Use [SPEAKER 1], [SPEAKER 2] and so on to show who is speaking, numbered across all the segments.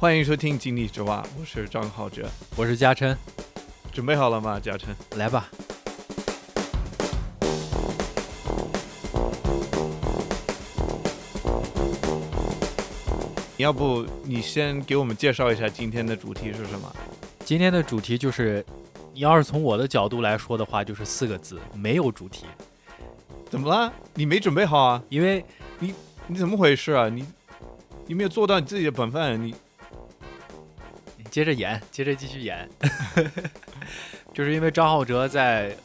[SPEAKER 1] 欢迎收听《井底之蛙》，我是张浩哲，
[SPEAKER 2] 我是嘉琛，
[SPEAKER 1] 准备好了吗？嘉琛，
[SPEAKER 2] 来吧。
[SPEAKER 1] 要不你先给我们介绍一下今天的主题是什么？
[SPEAKER 2] 今天的主题就是，你要是从我的角度来说的话，就是四个字：没有主题。
[SPEAKER 1] 怎么了？你没准备好啊？
[SPEAKER 2] 因为
[SPEAKER 1] 你你怎么回事啊？你你没有做到你自己的本分，你
[SPEAKER 2] 你接着演，接着继续演。就是因为张浩哲在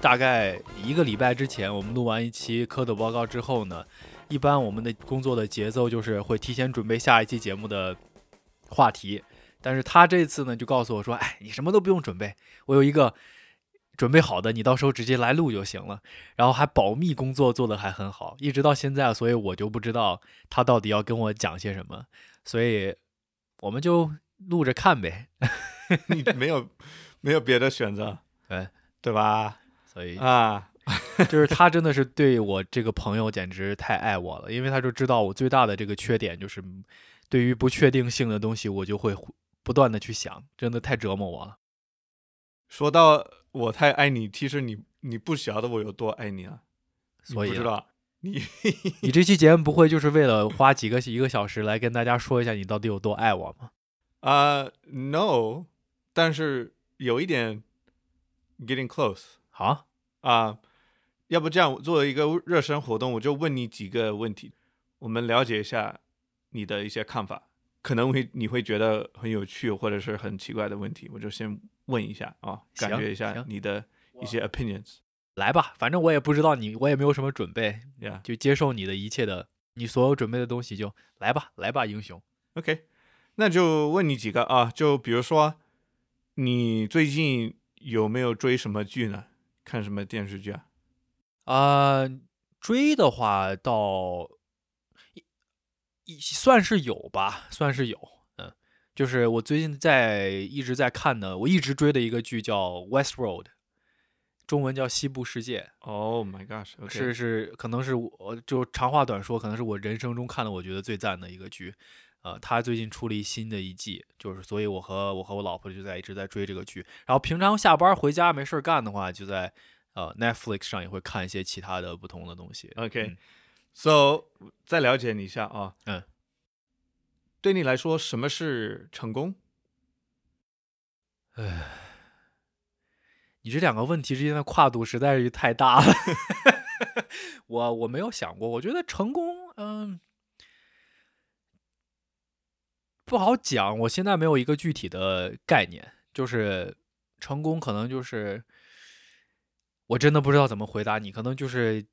[SPEAKER 2] 大概一个礼拜之前，我们录完一期蝌蚪报告之后呢。一般我们的工作的节奏就是会提前准备下一期节目的话题，但是他这次呢就告诉我说：“哎，你什么都不用准备，我有一个准备好的，你到时候直接来录就行了。”然后还保密工作做得还很好，一直到现在，所以我就不知道他到底要跟我讲些什么，所以我们就录着看呗。
[SPEAKER 1] 你没有没有别的选择，
[SPEAKER 2] 对
[SPEAKER 1] 对吧？
[SPEAKER 2] 所以
[SPEAKER 1] 啊。
[SPEAKER 2] 就是他真的是对我这个朋友简直太爱我了，因为他就知道我最大的这个缺点就是，对于不确定性的东西我就会不断的去想，真的太折磨我了。
[SPEAKER 1] 说到我太爱你，其实你你不晓得我有多爱你啊，
[SPEAKER 2] 所以
[SPEAKER 1] 不知道 你
[SPEAKER 2] 你这期节目不会就是为了花几个一个小时来跟大家说一下你到底有多爱我吗？
[SPEAKER 1] 啊，no，但是有一点 getting close，
[SPEAKER 2] 好
[SPEAKER 1] 啊。要不这样，作为一个热身活动，我就问你几个问题，我们了解一下你的一些看法，可能会你会觉得很有趣或者是很奇怪的问题，我就先问一下啊，感觉一下你的一些 opinions。
[SPEAKER 2] 来吧，反正我也不知道你，我也没有什么准备，
[SPEAKER 1] 呀，
[SPEAKER 2] 就接受你的一切的，你所有准备的东西就来吧，来吧，英雄。
[SPEAKER 1] OK，那就问你几个啊，就比如说你最近有没有追什么剧呢？看什么电视剧啊？
[SPEAKER 2] 啊，追的话倒一算是有吧，算是有。嗯，就是我最近在一直在看的，我一直追的一个剧叫《Westworld》，中文叫《西部世界》。
[SPEAKER 1] Oh my gosh！
[SPEAKER 2] 是是，可能是我就长话短说，可能是我人生中看的我觉得最赞的一个剧。呃，他最近出了一新的一季，就是所以我和我和我老婆就在一直在追这个剧。然后平常下班回家没事干的话，就在。呃，Netflix 上也会看一些其他的不同的东西。
[SPEAKER 1] OK，So 再了解你一下啊。
[SPEAKER 2] 嗯，
[SPEAKER 1] 对你来说，什么是成功？
[SPEAKER 2] 唉，你这两个问题之间的跨度实在是太大了。我我没有想过，我觉得成功，嗯，不好讲。我现在没有一个具体的概念，就是成功可能就是。我真的不知道怎么回答你，可能就是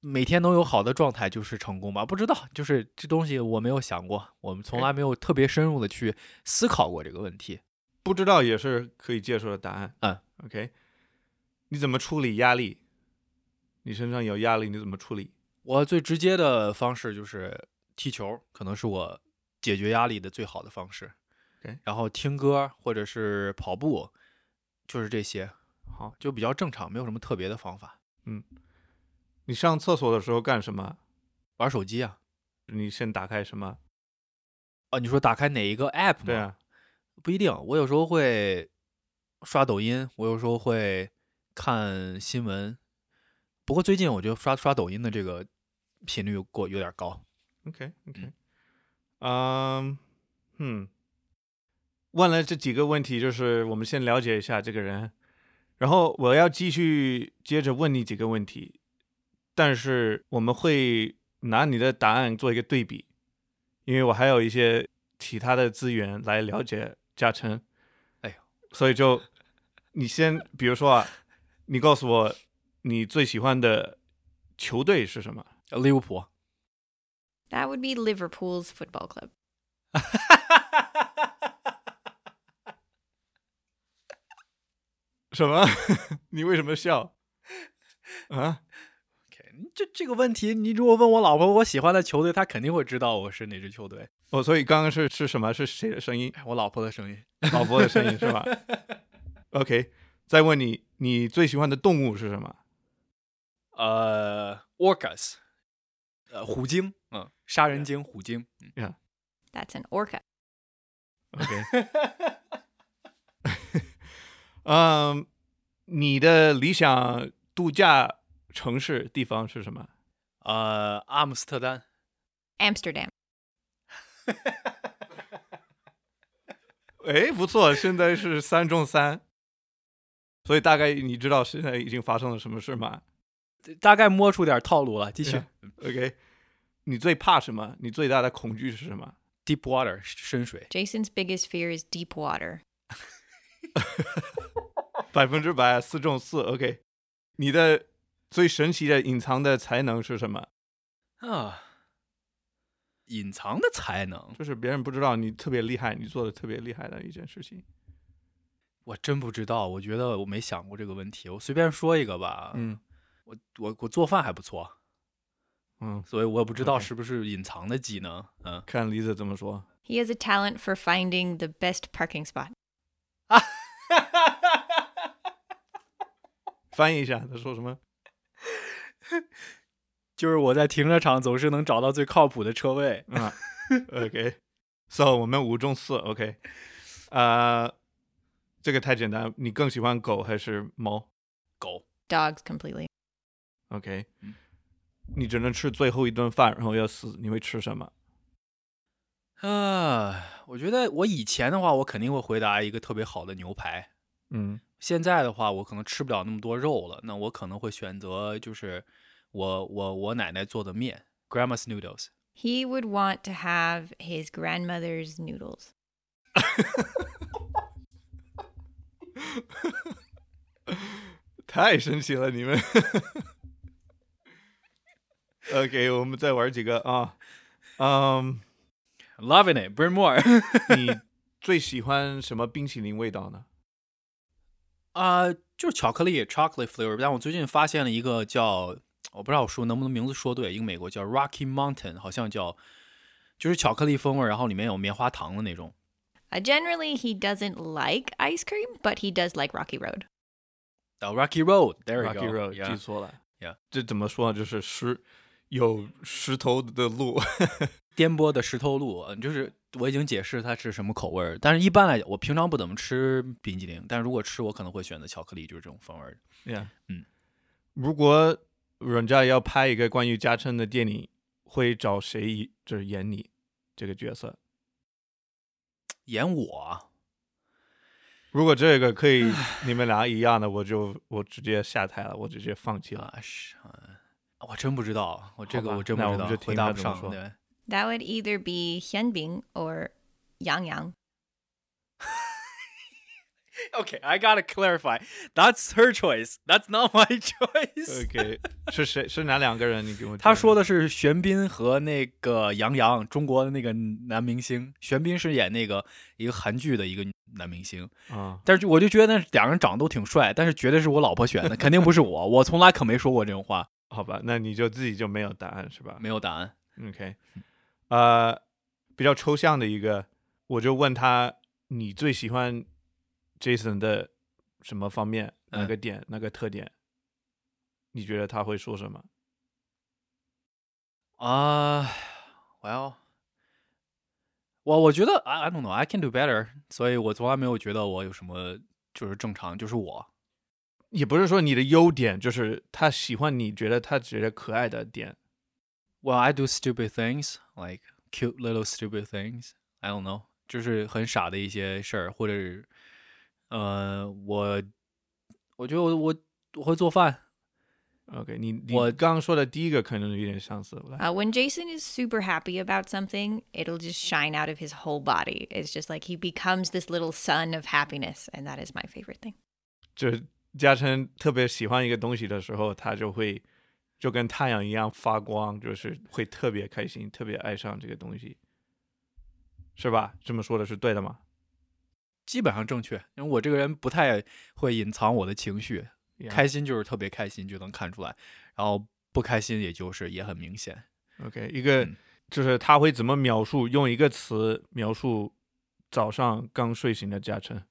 [SPEAKER 2] 每天都有好的状态就是成功吧？不知道，就是这东西我没有想过，我们从来没有特别深入的去思考过这个问题。
[SPEAKER 1] 不知道也是可以接受的答案。
[SPEAKER 2] 嗯
[SPEAKER 1] ，OK，你怎么处理压力？你身上有压力，你怎么处理？
[SPEAKER 2] 我最直接的方式就是踢球，可能是我解决压力的最好的方式。
[SPEAKER 1] OK，
[SPEAKER 2] 然后听歌或者是跑步，就是这些。
[SPEAKER 1] 好，
[SPEAKER 2] 就比较正常，没有什么特别的方法。
[SPEAKER 1] 嗯，你上厕所的时候干什么？
[SPEAKER 2] 玩手机啊？
[SPEAKER 1] 你先打开什么？
[SPEAKER 2] 啊，你说打开哪一个 app 吗？
[SPEAKER 1] 对啊，
[SPEAKER 2] 不一定。我有时候会刷抖音，我有时候会看新闻。不过最近我觉得刷刷抖音的这个频率过有点高。
[SPEAKER 1] OK OK，嗯，嗯，问了这几个问题，就是我们先了解一下这个人。然后我要继续接着问你几个问题，但是我们会拿你的答案做一个对比，因为我还有一些其他的资源来了解嘉诚。
[SPEAKER 2] 哎呦，
[SPEAKER 1] 所以就你先，比如说啊，你告诉我你最喜欢的球队是什么？
[SPEAKER 2] 利物浦。
[SPEAKER 3] That would be Liverpool's football club.
[SPEAKER 1] 什么？你为什么笑？啊
[SPEAKER 2] ？OK，这这个问题，你如果问我老婆我喜欢的球队，她肯定会知道我是哪支球队。
[SPEAKER 1] 哦，所以刚刚是是什么？是谁的声音？
[SPEAKER 2] 我老婆的声音，
[SPEAKER 1] 老婆的声音是吧？OK，再问你，你最喜欢的动物是什么？
[SPEAKER 2] 呃，orcas，呃，虎鲸，嗯，杀人鲸，虎鲸。
[SPEAKER 1] 呀
[SPEAKER 3] ，That's an orca.
[SPEAKER 1] OK，嗯，你的理想度假城市地方是什么？
[SPEAKER 2] 呃，阿姆斯特丹。
[SPEAKER 3] Amsterdam.
[SPEAKER 1] 哎，不错，现在是三中三，所以大概你知道现在已经发生了什么事吗
[SPEAKER 2] 大概摸出点套路了，继续。
[SPEAKER 1] ？OK，你最怕什么？你最大的恐惧是什么
[SPEAKER 2] ？Deep water 深水
[SPEAKER 3] ，Jason's biggest fear is deep water.
[SPEAKER 1] 百分之百四中四。OK，你的最神奇的隐藏的才能是什么？
[SPEAKER 2] 啊，隐藏的才能，
[SPEAKER 1] 就是别人不知道你特别厉害，你做的特别厉害的一件事情。
[SPEAKER 2] 我真不知道。我觉得我没想过这个问题，我随便说一个吧。
[SPEAKER 1] 嗯
[SPEAKER 2] 我我我做饭还不错，
[SPEAKER 1] 嗯，
[SPEAKER 2] 所以我也不知道
[SPEAKER 1] OK
[SPEAKER 2] 是不是隐藏的技能。嗯，
[SPEAKER 1] 看梨子怎么说。
[SPEAKER 3] He has a talent for finding the best parking spot.
[SPEAKER 1] 翻译一下，他说什么？
[SPEAKER 2] 就是我在停车场总是能找到最靠谱的车位。
[SPEAKER 1] 啊，OK，So 我们五中四，OK，呃，这个太简单，你更喜欢狗还是猫
[SPEAKER 2] 狗
[SPEAKER 3] Dogs
[SPEAKER 1] completely.？OK，
[SPEAKER 2] 嗯
[SPEAKER 1] 你只能吃最后一顿饭，然后要死，你会吃什么？
[SPEAKER 2] 啊，我觉得我以前的话，我肯定会回答一个特别好的牛排。
[SPEAKER 1] 嗯
[SPEAKER 2] 现在的话，我可能吃不了那么多肉了，那我可能会选择就是我我我奶奶做的面，grandma's noodles。
[SPEAKER 3] He would want to have his grandmother's noodles.
[SPEAKER 1] 太神奇了，你们。OK，我们再玩几个啊，嗯
[SPEAKER 2] ，Loving it, bring more
[SPEAKER 1] 你最喜欢什么冰淇淋味道呢？
[SPEAKER 2] 啊、就是巧克力 chocolate flavor。但我最近发现了一个叫我不知道我说能不能名字说对，一个美国叫 Rocky Mountain，好像叫就是巧克力风味，然后里面有棉花糖的那种。
[SPEAKER 3] Uh, generally, he doesn't like ice cream, but he does like Rocky Road.
[SPEAKER 2] 啊、Rocky Road，there you
[SPEAKER 1] Rocky
[SPEAKER 2] go，Road，yeah
[SPEAKER 1] 记错了。
[SPEAKER 2] Yeah
[SPEAKER 1] 这怎么说呢？就是石有石头的路。
[SPEAKER 2] 颠簸的石头路，嗯，就是我已经解释它是什么口味儿，但是一般来讲，我平常不怎么吃冰激凌，但如果吃，我可能会选择巧克力，就是这种风味儿的。
[SPEAKER 1] yeah，
[SPEAKER 2] 嗯，
[SPEAKER 1] 如果人家要拍一个关于加成的电影，会找谁就是演你这个角色？
[SPEAKER 2] 演我，
[SPEAKER 1] 如果这个可以 你们俩一样的，我就我直接下台了，我直接放弃了。
[SPEAKER 2] 啊我真不知道，我这个我真不知道回答不上。
[SPEAKER 1] 他怎么说
[SPEAKER 2] 对
[SPEAKER 3] ，That would either be Hyunbing or Yang Yang.
[SPEAKER 2] Okay, I gotta clarify. That's her choice. That's not my choice.
[SPEAKER 1] OK，是谁？是哪两个人？你给我。
[SPEAKER 2] 他说的是玄彬和那个杨洋，中国的那个男明星。玄彬是演那个一个韩剧的一个男明星，
[SPEAKER 1] 啊，
[SPEAKER 2] 但是我就觉得那两个人长得都挺帅，但是绝对是我老婆选的，肯定不是我，我从来可没说过这种话，
[SPEAKER 1] 好吧，那你就自己就没有答案是吧？
[SPEAKER 2] 没有答案。
[SPEAKER 1] OK，呃，比较抽象的一个，我就问他，你最喜欢 Jason 的什么方面？哪
[SPEAKER 2] 嗯
[SPEAKER 1] 个点？哪个特点？你觉得他会说什么？
[SPEAKER 2] 啊，Well，，我我觉得 I I don't know, I can do better，所以我从来没有觉得我有什么就是正常，就是我。
[SPEAKER 1] 也不是说你的优点，就是他喜欢你觉得他觉得可爱的点。
[SPEAKER 2] Well, I do stupid things, like cute little stupid things. I don't know，就是很傻的一些事儿，或者是，呃，我，我觉得我我我会做饭，
[SPEAKER 1] OK，你你
[SPEAKER 2] 我
[SPEAKER 1] 刚刚说的第一个可能有点相似。来
[SPEAKER 3] Uh, when Jason is super happy about something, it'll just shine out of his whole body. It's just like he becomes this little sun of happiness, and that is my favorite thing.
[SPEAKER 1] 就是 嘉诚特别喜欢一个东西的时候，他就会就跟太阳一样发光，就是会特别开心，特别爱上这个东西，是吧？这么说的是对的吗？
[SPEAKER 2] 基本上正确。因为我这个人不太会隐藏我的情绪开心就是特别开心，就能看出来，然后不开心也就是也很明显。
[SPEAKER 1] OK，一个、
[SPEAKER 2] 嗯
[SPEAKER 1] 就是他会怎么描述，用一个词描述早上刚睡醒的嘉诚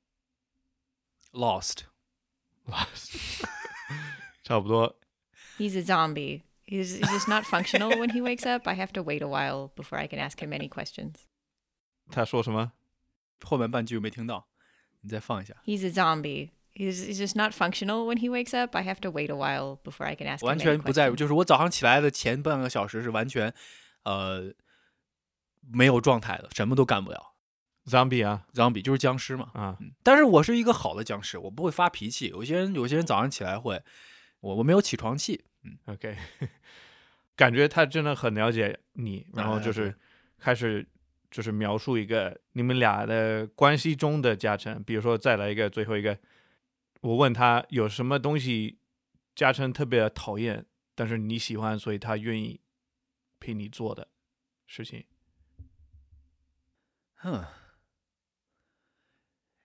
[SPEAKER 2] ，Lost，
[SPEAKER 1] 差不多。
[SPEAKER 3] He's a zombie. He's, he's just not functional when he wakes up. I have to wait a while before I can ask him any questions.
[SPEAKER 1] 他说什么？
[SPEAKER 2] 后面半句没听到，你再放一下。
[SPEAKER 3] He's a zombie. He's, he's just not functional when he wakes up. I have to wait a while before I can ask
[SPEAKER 2] 完
[SPEAKER 3] him
[SPEAKER 2] 全
[SPEAKER 3] any
[SPEAKER 2] 不在乎，
[SPEAKER 3] questions.
[SPEAKER 2] 就是我早上起来的前半个小时是完全，呃，没有状态的，什么都干不了。
[SPEAKER 1] Zombie 啊
[SPEAKER 2] zombie 就是僵尸嘛，
[SPEAKER 1] 啊
[SPEAKER 2] 嗯，但是我是一个好的僵尸，我不会发脾气。有些人，有些人早上起来会，我我没有起床气，嗯
[SPEAKER 1] ，，OK，感觉他真的很了解你，然后
[SPEAKER 2] 啊
[SPEAKER 1] 就是开始就是描述一个你们俩的关系中的加成，比如说再来一个最后一个，我问他有什么东西加成特别讨厌，但是你喜欢，所以他愿意陪你做的事情。
[SPEAKER 2] 哼。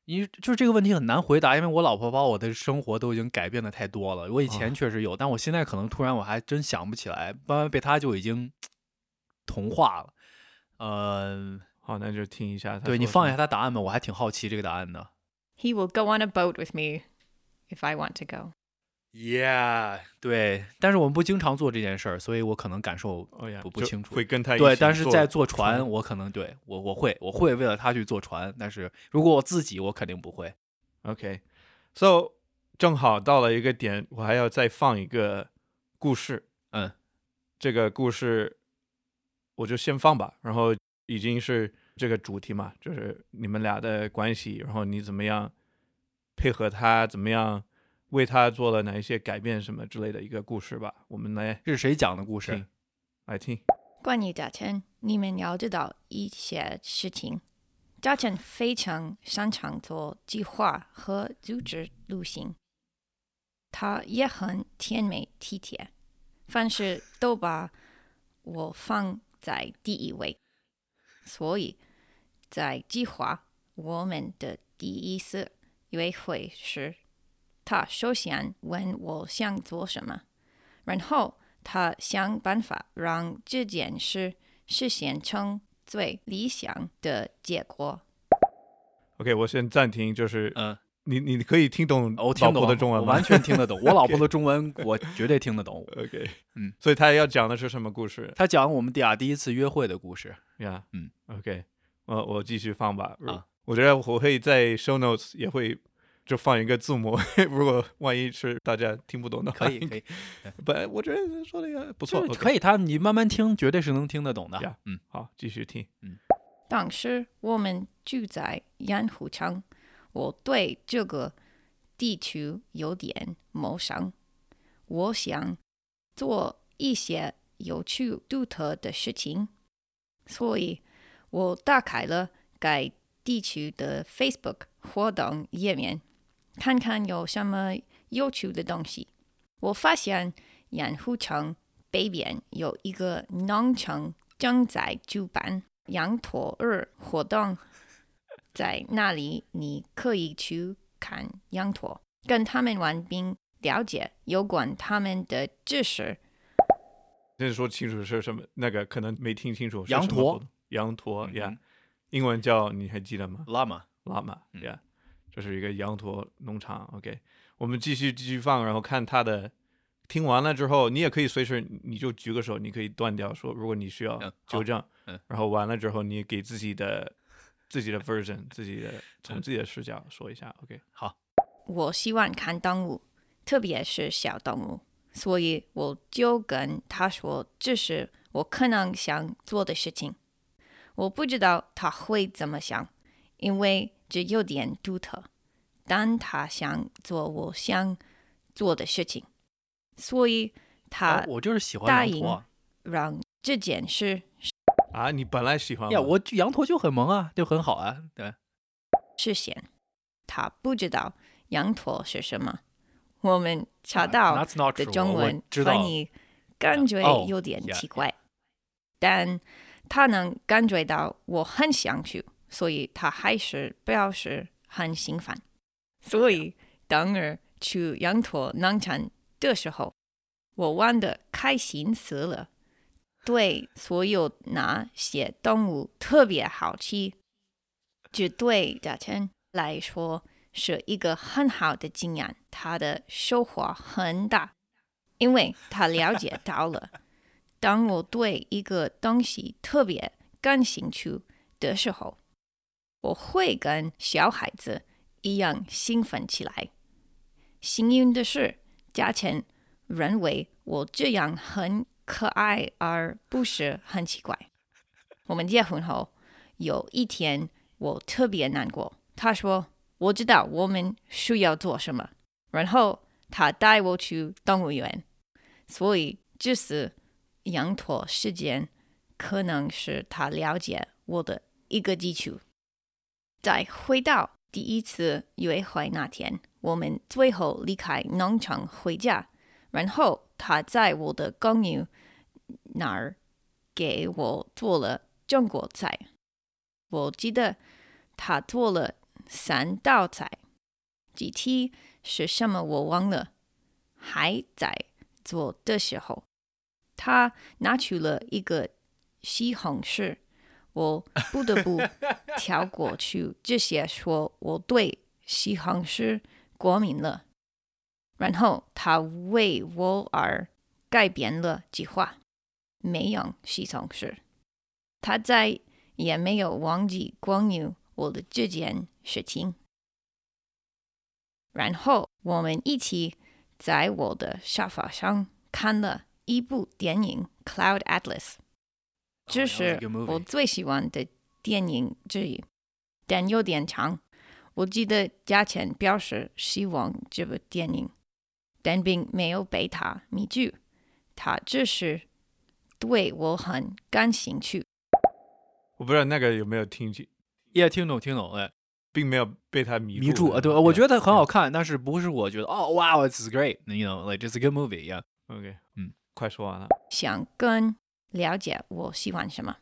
[SPEAKER 2] 你就是这个问题很难回答，因为我老婆把我的生活都已经改变的太多了。我以前
[SPEAKER 1] 啊
[SPEAKER 2] 确实有，但我现在可能突然我还真想不起来，慢慢被她就已经同化了。呃，
[SPEAKER 1] 好，那就听一下他
[SPEAKER 2] 对你放一下她答案吧，我还挺好奇这个答案的。
[SPEAKER 3] He will go on a boat with me if I want to go.
[SPEAKER 2] Yeah，对，但是我们不经常做这件事儿，所以我可能感受不不清楚
[SPEAKER 1] 会跟他一
[SPEAKER 2] 对。
[SPEAKER 1] 起坐
[SPEAKER 2] 但是在坐
[SPEAKER 1] 船
[SPEAKER 2] 船，我可能对我我会我会为了他去坐船，但是如果我自己，我肯定不会。
[SPEAKER 1] OK，so 正好到了一个点，我还要再放一个故事。
[SPEAKER 2] 嗯，
[SPEAKER 1] 这个故事我就先放吧。然后已经是这个主题嘛，就是你们俩的关系，然后你怎么样配合他，怎么样为他做了哪一些改变什么之类的一个故事吧。我们来
[SPEAKER 2] 这是谁讲的故事
[SPEAKER 1] 听？来听。
[SPEAKER 3] 关于嘉诚，你们要知道一些事情。嘉诚非常擅长做计划和组织旅行，他也很甜美体贴，凡事都把我放在第一位。所以，在计划我们的第一次约会时，他首先问我想做什么，然后他想办法让这件事实现成最理想的结果。
[SPEAKER 1] OK，我先暂停，就是
[SPEAKER 2] 嗯，
[SPEAKER 1] 你你可以听懂
[SPEAKER 2] 我听懂
[SPEAKER 1] 老婆的中文吗？
[SPEAKER 2] 我完全听得懂。我老婆的中文我绝对听得懂。
[SPEAKER 1] OK，
[SPEAKER 2] 嗯，
[SPEAKER 1] 所以他要讲的是什么故事
[SPEAKER 2] 他讲我们俩第一次约会的故事。
[SPEAKER 1] 呀？
[SPEAKER 2] 嗯
[SPEAKER 1] ，OK，我我继续放吧。
[SPEAKER 2] 啊，
[SPEAKER 1] 我觉得我会在 show notes 也会就放一个字母，如果万一是大家听不懂的话，
[SPEAKER 2] 可以可以，
[SPEAKER 1] 不，我觉得说的也不错，
[SPEAKER 2] 可以，他你慢慢听，绝对是能听得懂的。
[SPEAKER 1] Yeah。
[SPEAKER 2] 嗯，
[SPEAKER 1] 好，继续听。嗯。
[SPEAKER 3] 当时我们住在盐湖城，我对这个地区有点陌生，我想做一些有趣独特的事情，所以我打开了该地区的 Facebook 活动页面，看看有什么有趣的东西。我发现盐湖城北边有一个农场正在举办羊驼日活动，在那里你可以去看羊驼，跟他们玩，并了解有关他们的知识。
[SPEAKER 1] 先说清楚是什么，那个可能没听清楚。是
[SPEAKER 2] 羊驼
[SPEAKER 1] 羊驼
[SPEAKER 2] 嗯
[SPEAKER 1] 呀，英文叫你还记得吗？lama
[SPEAKER 2] lama
[SPEAKER 1] 呀，这是一个羊驼农场。OK，我们继续继续放，然后看它的。听完了之后，你也可以随时你就举个手，你可以断掉说，如果你需要纠正。
[SPEAKER 2] 嗯
[SPEAKER 1] 然后完了之后，你给自己的自己的 version，自己的从
[SPEAKER 2] 嗯
[SPEAKER 1] 自己的视角说一下。OK，
[SPEAKER 2] 好，
[SPEAKER 3] 我喜欢看动物，特别是小动物，所以我就跟他说这是我可能想做的事情。我不知道他会怎么想，因为这有点独特，但他想做我想做的事情，所以他
[SPEAKER 2] 哦我就是喜欢
[SPEAKER 3] 答应
[SPEAKER 2] 羊驼啊
[SPEAKER 3] 让这件事。
[SPEAKER 1] 啊，你本来喜欢
[SPEAKER 2] 呀，我就羊驼就很萌啊，就很好啊，对，
[SPEAKER 3] 实现。他不知道羊驼是什么，我们查
[SPEAKER 2] 啊
[SPEAKER 3] 到的中文翻译感觉
[SPEAKER 2] 哦
[SPEAKER 3] 有点奇怪，但他能感觉到我很想去，所以他还是表示很兴奋。所以当儿去羊驼农场的时候，我玩的开心死了，对所有那些动物特别好奇。这对嘉诚来说是一个很好的经验，他的收获很大，因为他了解到了，当我对一个东西特别感兴趣的时候，我会跟小孩子一样兴奋起来。幸运的是，嘉诚认为我这样很可爱，而不是很奇怪。我们结婚后，有一天我特别难过。他说：“我知道我们需要做什么。”然后他带我去动物园。所以这次羊驼事件可能是他了解我的一个基础。再回到第一次约会那天，我们最后离开农场回家，然后他在我的公寓那儿给我做了中国菜。我记得他做了三道菜，具体是什么我忘了，还在做的时候，他拿出了一个西红柿。我不得不跳过去这些，说我对西红柿过敏了。然后他为我而改变了计划，没用西红柿。他再也没有忘记关于我的这件事情。然后我们一起在我的沙发上看了一部电影《Cloud Atlas》。这是我最喜欢的电影之一，但有点长。我记得价钱表示希望这部电影，但并没有被他迷住。他只是对我很感兴趣。
[SPEAKER 1] 我不知道那个有没有听清，
[SPEAKER 2] 也听懂听懂哎，
[SPEAKER 1] 并没有被他迷
[SPEAKER 2] 迷住啊。对，我觉得很好看，但是不是我觉得哦，哇，it's great，you know，like it's a good movie，yeah。
[SPEAKER 1] OK，嗯，快说完了。
[SPEAKER 3] 想跟。了解我喜欢什么。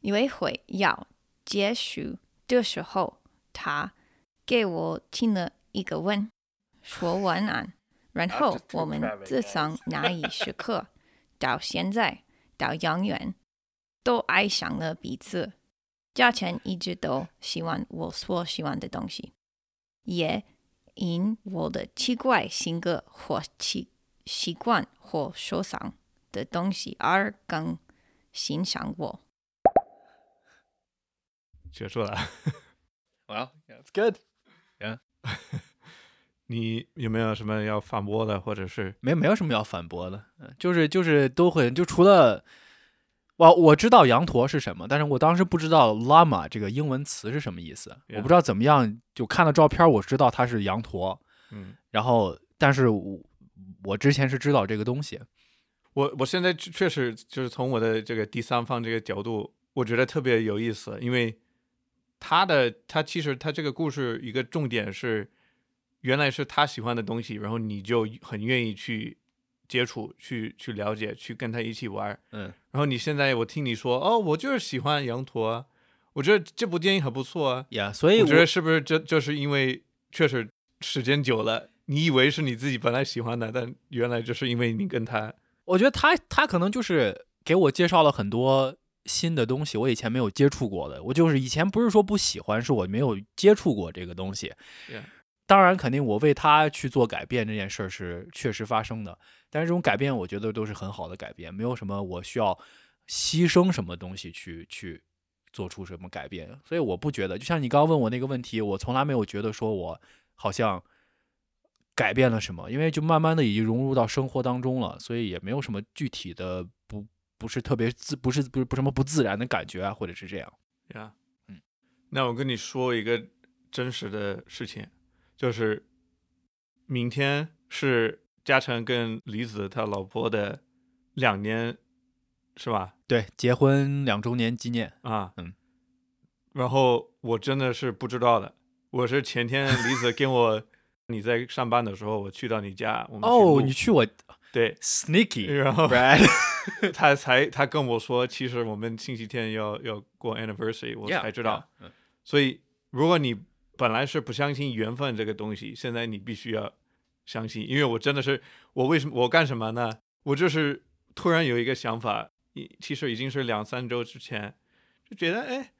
[SPEAKER 3] 约会要结束的时候，他给我听了一个吻，说晚安。然后我们自从那一时刻 到现在到永远都爱上了彼此。嘉诚一直都喜欢我所喜欢的东西，也因我的奇怪性格或习习惯或受伤。的东西而更欣赏我。
[SPEAKER 1] 结束了。
[SPEAKER 2] Well, that's good.
[SPEAKER 1] Yeah. 你有没有什么要反驳的，或者是
[SPEAKER 2] 没没有什么要反驳的？嗯，就是就是都会，就除了我我知道羊驼是什么，但是我当时不知道 llama 这个英文词是什么意思。我不知道怎么样，就看了照片，我知道它是羊驼。
[SPEAKER 1] 嗯，
[SPEAKER 2] 然后但是我我之前是知道这个东西。
[SPEAKER 1] 我我现在确实就是从我的这个第三方这个角度，我觉得特别有意思，因为他的他其实他这个故事一个重点是，原来是他喜欢的东西，然后你就很愿意去接触、去去了解、去跟他一起玩。
[SPEAKER 2] 嗯，
[SPEAKER 1] 然后你现在我听你说，哦，我就是喜欢羊驼，我觉得这部电影很不错啊。
[SPEAKER 2] 呀，所以
[SPEAKER 1] 我觉得是不是这就是因为确实时间久了，你以为是你自己本来喜欢的，但原来就是因为你跟他。
[SPEAKER 2] 我觉得他他可能就是给我介绍了很多新的东西，我以前没有接触过的。我就是以前不是说不喜欢，是我没有接触过这个东西。当然，肯定我为他去做改变这件事儿是确实发生的。但是这种改变，我觉得都是很好的改变，没有什么我需要牺牲什么东西去去做出什么改变。所以我不觉得，就像你刚刚问我那个问题，我从来没有觉得说我好像。改变了什么？因为就慢慢的已经融入到生活当中了，所以也没有什么具体的不不是特别自不是不是不什么不自然的感觉啊，或者是这样。
[SPEAKER 1] 呀，嗯，那我跟你说一个真实的事情，就是明天是嘉诚跟李子他老婆的两年，是吧？
[SPEAKER 2] 对，结婚两周年纪念
[SPEAKER 1] 啊，
[SPEAKER 2] 嗯。
[SPEAKER 1] 然后我真的是不知道的，我是前天李子跟我。你在上班的时候，我去到你家，我们
[SPEAKER 2] 哦，你去我
[SPEAKER 1] 对
[SPEAKER 2] ，sneaky，
[SPEAKER 1] 然后 他才他跟我说，其实我们星期天要要过 anniversary，我才知道。所以，如果你本来是不相信缘分这个东西，现在你必须要相信，因为我真的是，我为什么我干什么呢？我就是突然有一个想法，其实已经是两三周之前，就觉得哎，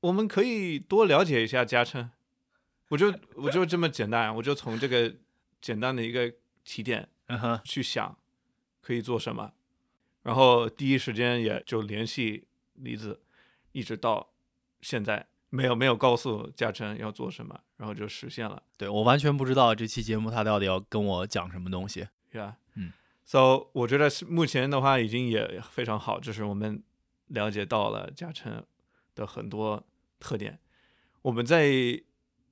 [SPEAKER 1] 我们可以多了解一下嘉诚。我就我就这么简单，我就从这个简单的一个起点去想可以做什么，然后第一时间也就联系李子，一直到现在，没有没有告诉嘉诚要做什么，然后就实现了。
[SPEAKER 2] 对我完全不知道这期节目他到底要跟我讲什么东西。
[SPEAKER 1] Yeah，
[SPEAKER 2] 嗯
[SPEAKER 1] ，So 我觉得是目前的话已经也非常好，就是我们了解到了嘉诚的很多特点。我们再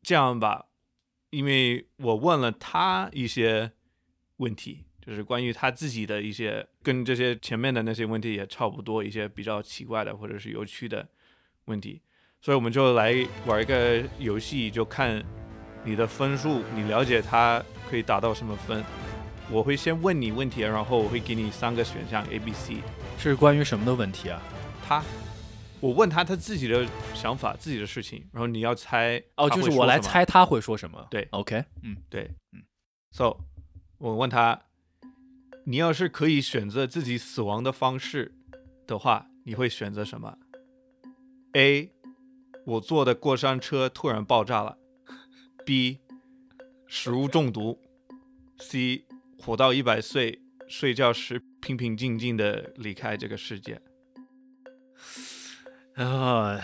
[SPEAKER 1] 这样吧，因为我问了他一些问题，就是关于他自己的一些跟这些前面的那些问题也差不多，一些比较奇怪的或者是有趣的问题，所以我们就来玩一个游戏，就看你的分数，你了解他可以达到什么分。我会先问你问题，然后我会给你三个选项 A、B、C。
[SPEAKER 2] 是关于什么的问题啊？
[SPEAKER 1] 他，我问他他自己的想法、自己的事情，然后你要猜
[SPEAKER 2] 哦，就是我来猜他会说什么。
[SPEAKER 1] 对
[SPEAKER 2] ，OK，嗯，
[SPEAKER 1] 对，
[SPEAKER 2] 嗯
[SPEAKER 1] ，So，我问他，你要是可以选择自己死亡的方式的话，你会选择什么？A，我坐的过山车突然爆炸了。；B，食物中毒。；C，活到一百岁，睡觉时平平静静的离开这个世界。
[SPEAKER 2] 啊，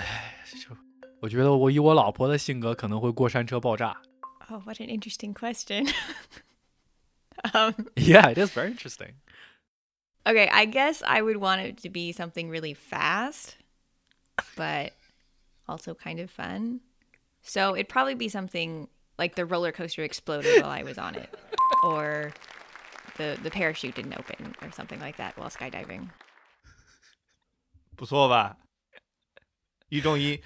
[SPEAKER 2] 就我觉得我以我老婆的性格可能会过山车爆炸。
[SPEAKER 3] Oh, what an interesting question. um,
[SPEAKER 2] Yeah, it is very interesting.
[SPEAKER 3] okay, I guess I would want it to be something really fast, but also kind of fun. So it'd probably be something like the roller coaster exploded while I was on it, or the the parachute didn't open, or something like that while skydiving.
[SPEAKER 1] 不错吧？ 一中一。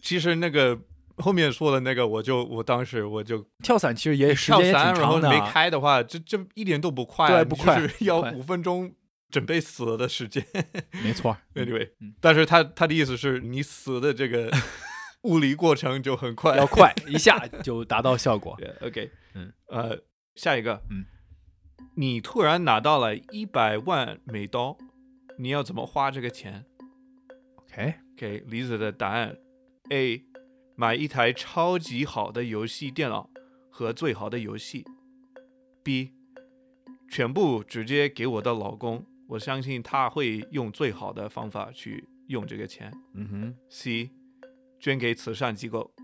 [SPEAKER 1] 其实那个后面说的那个，我就我当时我就
[SPEAKER 2] 跳伞其实也时
[SPEAKER 1] 跳
[SPEAKER 2] 间也挺
[SPEAKER 1] 伞，然后
[SPEAKER 2] 长的啊。
[SPEAKER 1] 没开的话，这这一点都不快啊，你
[SPEAKER 2] 对不快
[SPEAKER 1] 就是要五分钟准备死了的时间。
[SPEAKER 2] 没错。
[SPEAKER 1] anyway，、
[SPEAKER 2] 嗯
[SPEAKER 1] 但是他他的意思是你死的这个 物理过程就很快，
[SPEAKER 2] 要快，一下就达到效果。
[SPEAKER 1] Yeah, OK，
[SPEAKER 2] 嗯，
[SPEAKER 1] 呃，下一个，
[SPEAKER 2] 嗯，
[SPEAKER 1] 你突然拿到了一百万美刀，你要怎么花这个钱？
[SPEAKER 2] OK，
[SPEAKER 1] 给李子的答案。：A，买一台超级好的游戏电脑和最好的游戏。；B，全部直接给我的老公，我相信他会用最好的方法去用这个钱。
[SPEAKER 2] 嗯哼
[SPEAKER 1] ，；C，捐给慈善机构。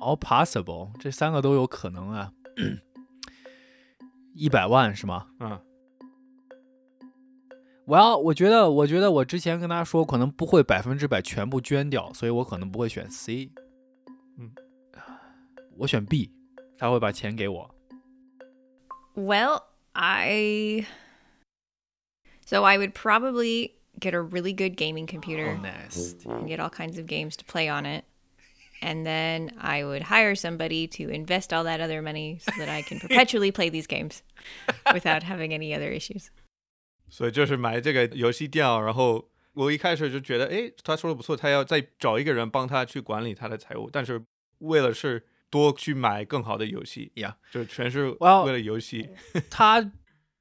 [SPEAKER 2] all possible，这三个都有可能啊。一百万是吗？
[SPEAKER 1] 嗯
[SPEAKER 2] ？Well，我觉得，我觉得我之前跟他说，可能不会百分之百全部捐掉，所以我可能不会选 C。
[SPEAKER 1] 嗯，
[SPEAKER 2] 我选 B，他会把钱给我。
[SPEAKER 3] Well, I. So I would probably get a really good gaming computer.
[SPEAKER 2] Oh, nice.
[SPEAKER 3] and get all kinds of games to play on it. And then I would hire somebody to invest all that other money so that I can perpetually play these games without having any other issues.
[SPEAKER 1] 所以就是买这个游戏电脑，然后我一开始就觉得，哎，他说的不错，他要再找一个人帮他去管理他的财务，但是为了是多去买更好的游戏
[SPEAKER 2] Yeah
[SPEAKER 1] 就全是为了游戏。
[SPEAKER 2] 他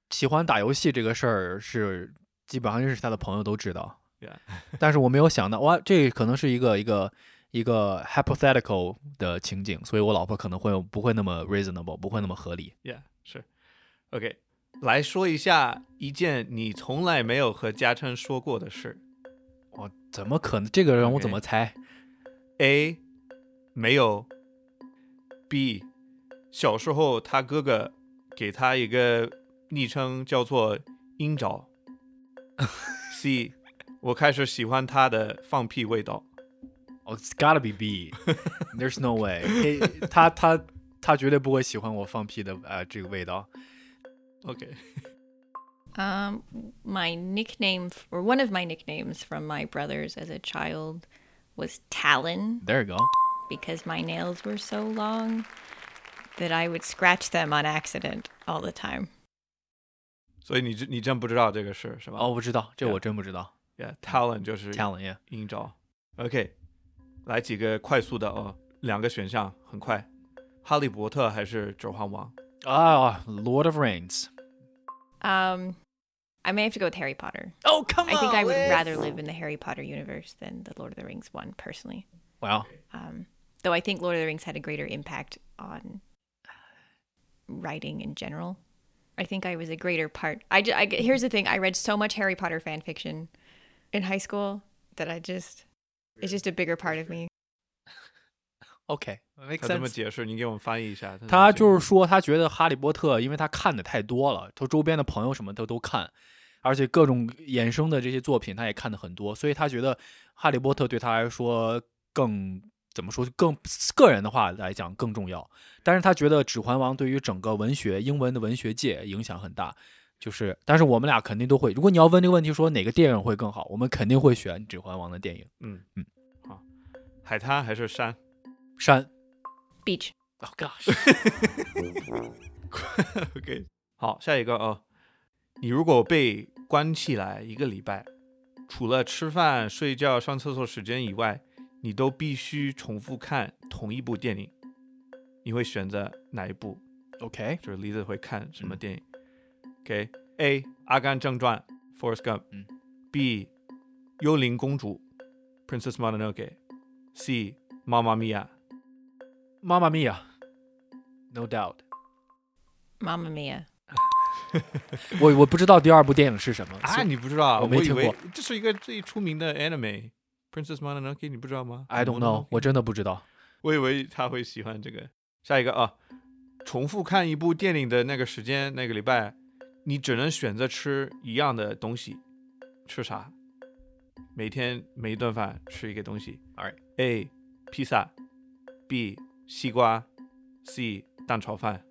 [SPEAKER 2] 喜欢打游戏这个事儿是基本上认识他的朋友都知道
[SPEAKER 1] Yeah
[SPEAKER 2] 但是我没有想到，哇，这可能是一个一个一个 hypothetical 的情景，所以我老婆可能会不会那么 reasonable，不会那么合理。
[SPEAKER 1] Yeah，是。OK，来说一下一件你从来没有和嘉琛说过的事。
[SPEAKER 2] 我怎么可能？这个人我怎么猜
[SPEAKER 1] A，没有。B，小时候他哥哥给他一个昵称叫做鹰爪。C，我开始喜欢他的放屁味道。
[SPEAKER 2] 哦、i t s gotta be B。There's no way 嘿。他他他绝对不会喜欢我放屁的啊、呃这个味道。
[SPEAKER 1] OK，
[SPEAKER 3] Um, my nickname, f- or one of my nicknames from my brothers as a child, was Talon
[SPEAKER 2] There you go。
[SPEAKER 3] because my nails were so long that I would scratch them on accident all the time.
[SPEAKER 1] 所以你真你真不知道这个事是吧？
[SPEAKER 2] 哦，我不知道，这
[SPEAKER 1] Yeah
[SPEAKER 2] 我真不知道。
[SPEAKER 1] ，Yeah，talent 就是
[SPEAKER 2] talent yeah。
[SPEAKER 1] 鹰爪。OK，来几个快速的哦，两个选项很快，哈利波特还是指环王？
[SPEAKER 2] 啊、l o r d of Rings。
[SPEAKER 3] Um, I may have to go with Harry Potter.
[SPEAKER 2] Oh come on!
[SPEAKER 3] I think I would rather live in the Harry Potter universe than the Lord of the Rings one, personally.
[SPEAKER 2] Wow.
[SPEAKER 3] Um, though I think Lord of the Rings had a greater impact on writing in general. I think I was a greater part. I, ju- I here's the thing: I read so much Harry Potter fan fiction in high school that I just it's just a bigger part of me.
[SPEAKER 2] OK，make、
[SPEAKER 1] 他这么。解释，你给我们翻译一下。
[SPEAKER 2] 他就是说，他觉得《哈利波特》，因为他看的太多了，他周边的朋友什么他都看，而且各种衍生的这些作品他也看的很多，所以他觉得《哈利波特》对他来说更怎么说，更个人的话来讲更重要。但是他觉得《指环王》对于整个文学英文的文学界影响很大。就是，但是我们俩肯定都会。如果你要问这个问题，说哪个电影会更好，我们肯定会选《指环王》的电影。
[SPEAKER 1] 嗯
[SPEAKER 2] 嗯，
[SPEAKER 1] 好，海滩还是山
[SPEAKER 2] 山 Beach.，Oh
[SPEAKER 1] gosh，？OK，好，下一个啊、你如果被关起来一个礼拜，除了吃饭、睡觉、上厕所时间以外，你都必须重复看同一部电影，你会选择哪一部
[SPEAKER 2] ？OK，
[SPEAKER 1] 就是李子会看什么
[SPEAKER 2] 嗯
[SPEAKER 1] 电影、o k A《阿甘正传》（Forrest Gump），
[SPEAKER 2] 嗯
[SPEAKER 1] ，B《幽灵公主》（Princess Mononoke），C《妈妈咪呀
[SPEAKER 2] 妈妈咪呀，No doubt。
[SPEAKER 3] Mamma Mia.
[SPEAKER 2] 我我不知道第二部电影是什么》
[SPEAKER 1] 啊，你不知道啊？以为
[SPEAKER 2] 我没听过
[SPEAKER 1] 这是一个最出名的 anime，《Princess Mononoke》，你不知道吗
[SPEAKER 2] I don't know，我真的不知道。
[SPEAKER 1] 我以为他会喜欢这个。下一个啊，重复看一部电影的那个时间，那个礼拜，你只能选择吃一样的东西，吃啥？每天每一顿饭吃一个东西。
[SPEAKER 2] Alright
[SPEAKER 1] A 披萨，B 西瓜，C 蛋炒饭。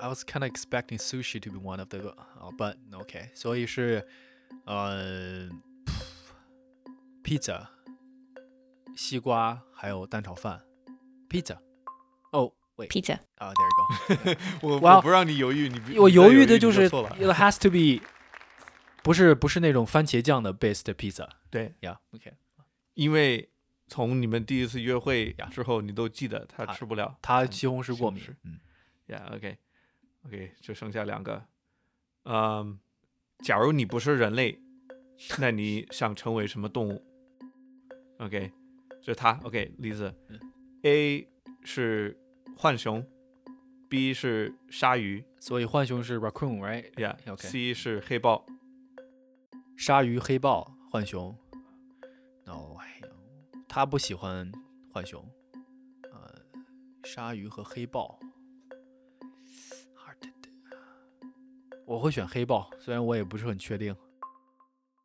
[SPEAKER 2] I was kind of expecting sushi to be one of the，哦、but OK，所以是呃，pizza、西瓜还有蛋炒饭，pizza。哦，wait，
[SPEAKER 3] Pizza.
[SPEAKER 2] 啊、t h e r you go
[SPEAKER 1] 我
[SPEAKER 2] Well，
[SPEAKER 1] 我不让你犹豫，你不
[SPEAKER 2] 我犹
[SPEAKER 1] 你再豫
[SPEAKER 2] 豫的就是
[SPEAKER 1] 错了。
[SPEAKER 2] it has to be，不是不是那种番茄酱的 base 的 pizza。
[SPEAKER 1] 对，
[SPEAKER 2] Yeah，OK，、
[SPEAKER 1] 因为 从你们第一次约会
[SPEAKER 2] 呀
[SPEAKER 1] 之后，你都记得他
[SPEAKER 2] 他
[SPEAKER 1] 吃不了。嗯
[SPEAKER 2] 他西红柿过敏。嗯
[SPEAKER 1] Yeah，OK，OK，、就剩下两个。嗯，假如你不是人类，那你 想成为什么动物？OK，就是他。OK，例子、
[SPEAKER 2] 嗯
[SPEAKER 1] A 是浣熊，B 是鲨鱼
[SPEAKER 2] 所以浣熊是
[SPEAKER 1] raccoon，right？，Yeah，C、
[SPEAKER 2] OK
[SPEAKER 1] 是黑豹。
[SPEAKER 2] 鲨鱼、黑豹、浣熊。No，他不喜欢浣熊。呃，鲨鱼和黑豹。我会选黑豹，虽然我也不是很确定。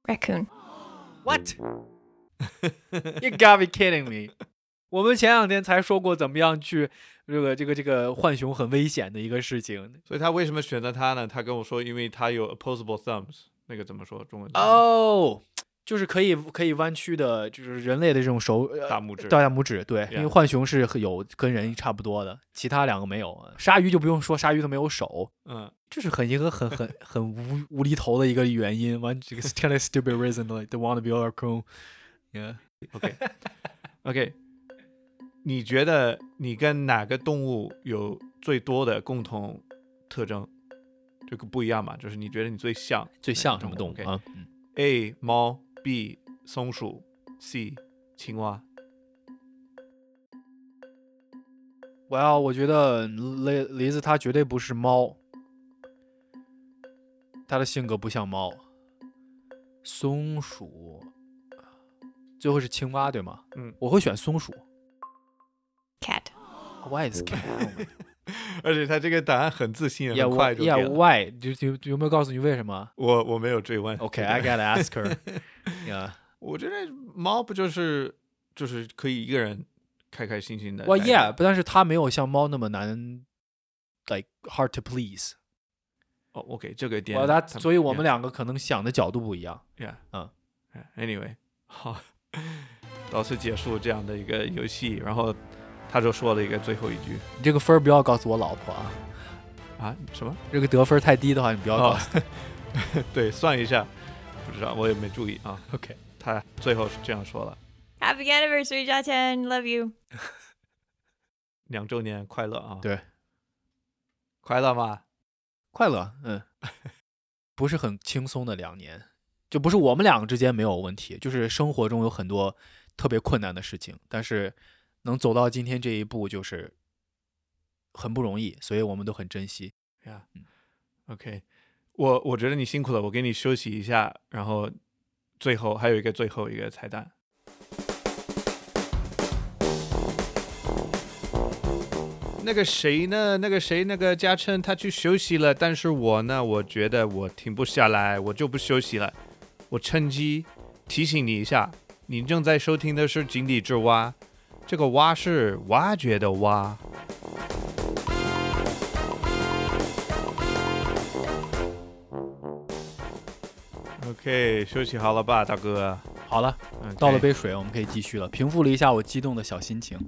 [SPEAKER 3] Raccoon.
[SPEAKER 2] What? You gotta be kidding me！我们前两天才说过怎么样去这个这个这个浣熊很危险的一个事情。
[SPEAKER 1] 所以他为什么选择他呢？他跟我说，因为他有 opposable thumbs，那个怎么说？中文？
[SPEAKER 2] 哦，就是可以可以弯曲的，就是人类的这种手呃
[SPEAKER 1] 大拇指。
[SPEAKER 2] 大拇指，对因为浣熊是有跟人差不多的，其他两个没有。鲨鱼就不用说，鲨鱼它没有手，
[SPEAKER 1] 嗯，
[SPEAKER 2] 这是很一个很很很无无厘头的一个原因，完这个 stupid reason like they want to be a raccoon。
[SPEAKER 1] Yeah，OK，你觉得你跟哪个动物有最多的共同特征？这个不一样嘛，就是你觉得你最像
[SPEAKER 2] 最像什么动物啊？嗯
[SPEAKER 1] A 猫，B 松鼠，C 青蛙。
[SPEAKER 2] 我要，我觉得雷梨子它绝对不是猫，它的性格不像猫。松鼠，最后是青蛙对吗？
[SPEAKER 1] 嗯，
[SPEAKER 2] 我会选松鼠。
[SPEAKER 3] Cat.
[SPEAKER 2] Why is cat？
[SPEAKER 1] 而且他这个答案很自信
[SPEAKER 2] ，Yeah,
[SPEAKER 1] 很快
[SPEAKER 2] why?
[SPEAKER 1] 就给
[SPEAKER 2] Yeah, why? 就就有没有告诉你为什么
[SPEAKER 1] 我我没有追问。
[SPEAKER 2] ？OK, I gotta ask her. Yeah.
[SPEAKER 1] 我觉得猫不就是就是可以一个人开开心心的。
[SPEAKER 2] Well, yeah，但是它没有像猫那么难，like hard to please。
[SPEAKER 1] 哦，OK，这个点。
[SPEAKER 2] 所以我们两个可能想的角度不一样。
[SPEAKER 1] Yeah，
[SPEAKER 2] 嗯
[SPEAKER 1] ，Anyway，好，到此结束这样的一个游戏，然后他就说了一个最后一句
[SPEAKER 2] 你这个分儿不要告诉我老婆啊，
[SPEAKER 1] 啊，什么？
[SPEAKER 2] 这个得分太低的话，你不要告
[SPEAKER 1] 哦
[SPEAKER 2] 诉。
[SPEAKER 1] 对，算一下，不知道，我也没注意啊。
[SPEAKER 2] OK，
[SPEAKER 1] 他最后是这样说了
[SPEAKER 3] ：Happy anniversary, Jaten. Love you.
[SPEAKER 1] 两周年快乐啊！
[SPEAKER 2] 对，
[SPEAKER 1] 快乐吗？
[SPEAKER 2] 快乐，嗯，不是很轻松的两年，就不是我们两个之间没有问题，就是生活中有很多特别困难的事情，但是能走到今天这一步，就是很不容易，所以我们都很珍惜。
[SPEAKER 1] 呀
[SPEAKER 2] 嗯
[SPEAKER 1] OK，我我觉得你辛苦了，我给你休息一下，然后最后还有一个最后一个彩蛋。那个谁呢？那个谁，那个嘉琛他去休息了，但是我呢，我觉得我停不下来，我就不休息了。我趁机提醒你一下，你正在收听的是《井底之蛙》，这个“挖”是挖掘的“挖”。OK，休息好了吧，大哥？
[SPEAKER 2] 好了
[SPEAKER 1] ，OK
[SPEAKER 2] 倒了杯水，我们可以继续了，平复了一下我激动的小心情。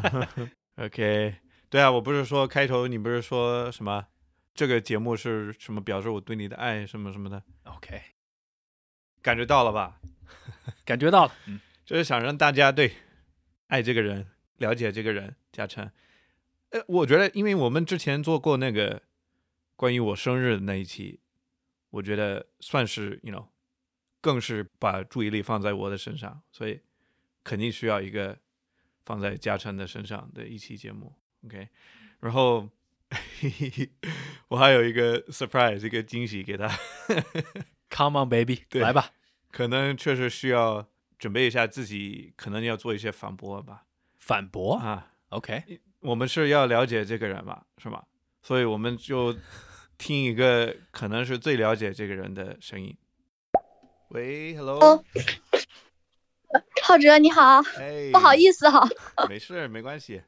[SPEAKER 1] OK，对啊，我不是说开头你不是说什么这个节目是什么表示我对你的爱什么什么的
[SPEAKER 2] ，OK，
[SPEAKER 1] 感觉到了吧？
[SPEAKER 2] 感觉到了，嗯，
[SPEAKER 1] 就是想让大家对爱这个人、了解这个人，嘉诚。呃，我觉得，因为我们之前做过那个关于我生日的那一期，我觉得算是，you know，更是把注意力放在我的身上，所以肯定需要一个放在嘉诚的身上的一期节目。OK，然后 我还有一个 surprise，一个惊喜给他。
[SPEAKER 2] Come on baby，
[SPEAKER 1] 对
[SPEAKER 2] 来吧，
[SPEAKER 1] 可能确实需要准备一下自己，可能要做一些反驳吧。
[SPEAKER 2] 反驳
[SPEAKER 1] 啊
[SPEAKER 2] ，，OK，
[SPEAKER 1] 我们是要了解这个人嘛，是吗？所以我们就听一个可能是最了解这个人的声音。喂，Hello，
[SPEAKER 4] 哦浩哲你好，
[SPEAKER 1] 哎，
[SPEAKER 4] 不好意思哈，
[SPEAKER 1] 思，没事，没关系。